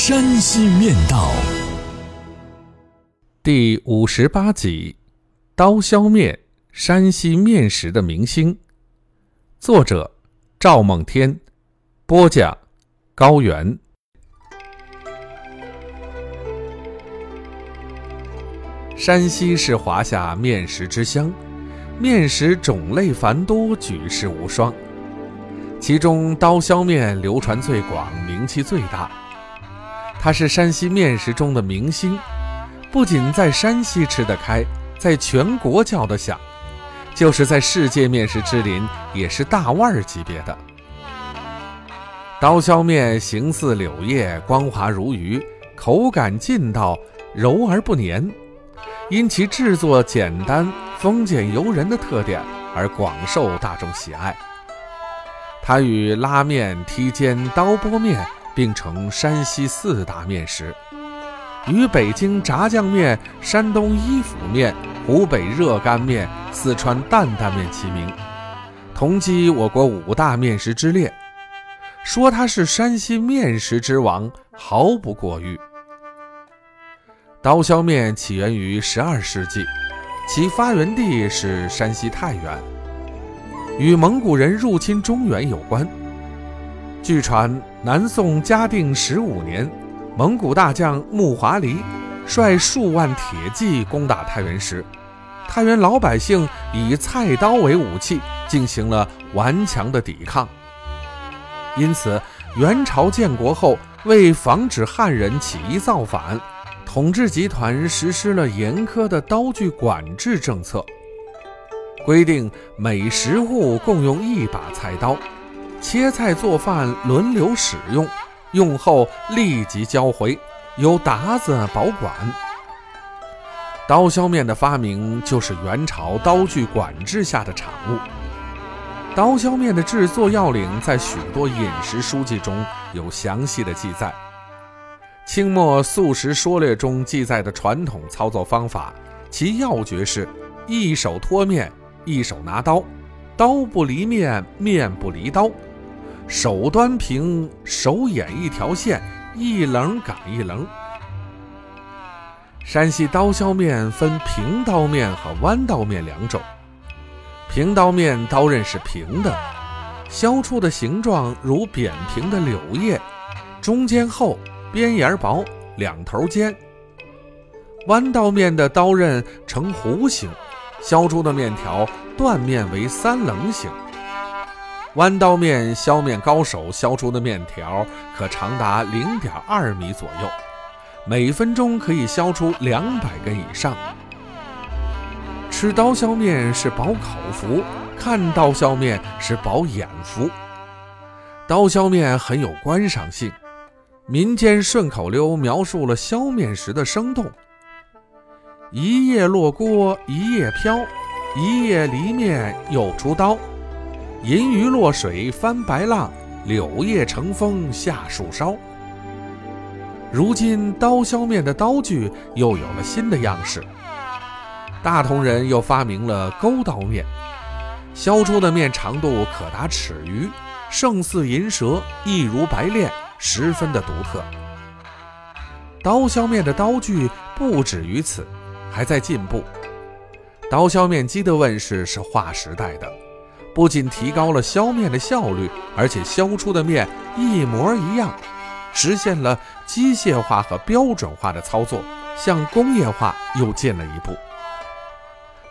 山西面道》第五十八集：刀削面，山西面食的明星。作者：赵梦天，播讲：高原。山西是华夏面食之乡，面食种类繁多，举世无双。其中刀削面流传最广，名气最大。它是山西面食中的明星，不仅在山西吃得开，在全国叫得响，就是在世界面食之林也是大腕儿级别的。刀削面形似柳叶，光滑如鱼，口感劲道，柔而不粘，因其制作简单、丰俭由人的特点而广受大众喜爱。它与拉面、梯间、刀拨面并称山西四大面食，与北京炸酱面、山东伊府面、湖北热干面、四川担担面齐名，同积我国五大面食之列。说它是山西面食之王，毫不过誉。刀削面起源于十二世纪，其发源地是山西太原。与蒙古人入侵中原有关。据传，南宋嘉定十五年，蒙古大将木华黎率数万铁骑攻打太原时，太原老百姓以菜刀为武器，进行了顽强的抵抗。因此，元朝建国后，为防止汉人起义造反，统治集团实施了严苛的刀具管制政策。规定每十户共用一把菜刀，切菜做饭轮流使用，用后立即交回，由达子保管。刀削面的发明就是元朝刀具管制下的产物。刀削面的制作要领在许多饮食书籍中有详细的记载。清末《素食说略》中记载的传统操作方法，其要诀是：一手托面。一手拿刀，刀不离面，面不离刀，手端平，手眼一条线，一棱赶一棱。山西刀削面分平刀面和弯刀面两种。平刀面刀刃是平的，削出的形状如扁平的柳叶，中间厚，边沿薄，两头尖。弯刀面的刀刃呈弧形。削出的面条断面为三棱形。弯刀面削面高手削出的面条可长达零点二米左右，每分钟可以削出两百根以上。吃刀削面是饱口福，看刀削面是饱眼福。刀削面很有观赏性，民间顺口溜描述了削面时的生动。一夜落锅一夜飘，一夜离面又出刀。银鱼落水翻白浪，柳叶乘风下树梢。如今刀削面的刀具又有了新的样式，大同人又发明了钩刀面，削出的面长度可达尺余，胜似银蛇，一如白练，十分的独特。刀削面的刀具不止于此。还在进步。刀削面机的问世是划时代的，不仅提高了削面的效率，而且削出的面一模一样，实现了机械化和标准化的操作，向工业化又进了一步。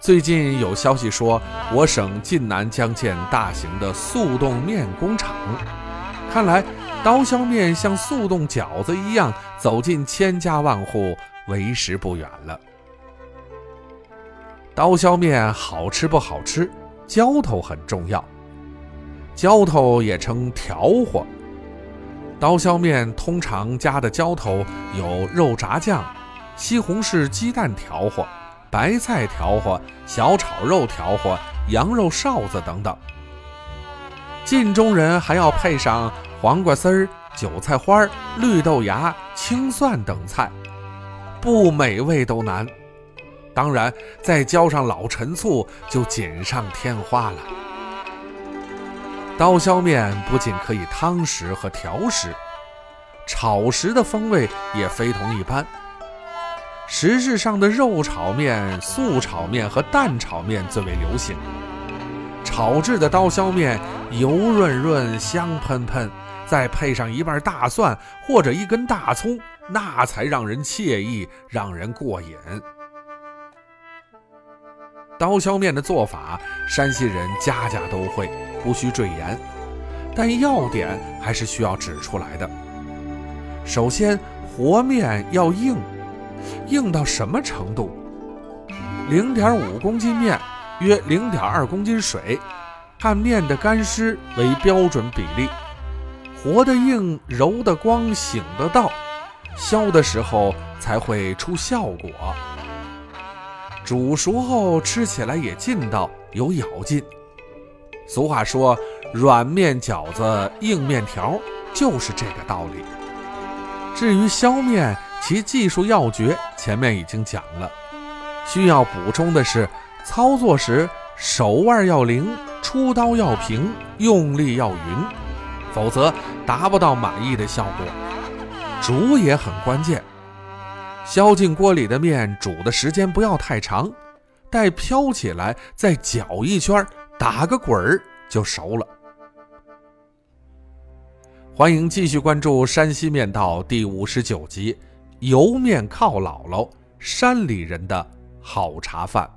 最近有消息说，我省晋南将建大型的速冻面工厂，看来刀削面像速冻饺子一样走进千家万户，为时不远了。刀削面好吃不好吃，浇头很重要。浇头也称调和，刀削面通常加的浇头有肉炸酱、西红柿鸡蛋调和、白菜调和、小炒肉调和、羊肉臊子等等。晋中人还要配上黄瓜丝儿、韭菜花、绿豆芽、青蒜等菜，不美味都难。当然，再浇上老陈醋，就锦上添花了。刀削面不仅可以汤食和调食，炒食的风味也非同一般。时事上的肉炒面、素炒面和蛋炒面最为流行。炒制的刀削面油润润、香喷喷，再配上一瓣大蒜或者一根大葱，那才让人惬意，让人过瘾。刀削面的做法，山西人家家都会，不需赘言。但要点还是需要指出来的。首先，和面要硬，硬到什么程度？零点五公斤面，约零点二公斤水，看面的干湿为标准比例。和的硬，揉的光，醒的到，削的时候才会出效果。煮熟后吃起来也劲道，有咬劲。俗话说：“软面饺子，硬面条”，就是这个道理。至于削面，其技术要诀前面已经讲了，需要补充的是，操作时手腕要灵，出刀要平，用力要匀，否则达不到满意的效果。煮也很关键。削进锅里的面煮的时间不要太长，待飘起来再搅一圈，打个滚儿就熟了。欢迎继续关注《山西面道》第五十九集：油面靠姥姥，山里人的好茶饭。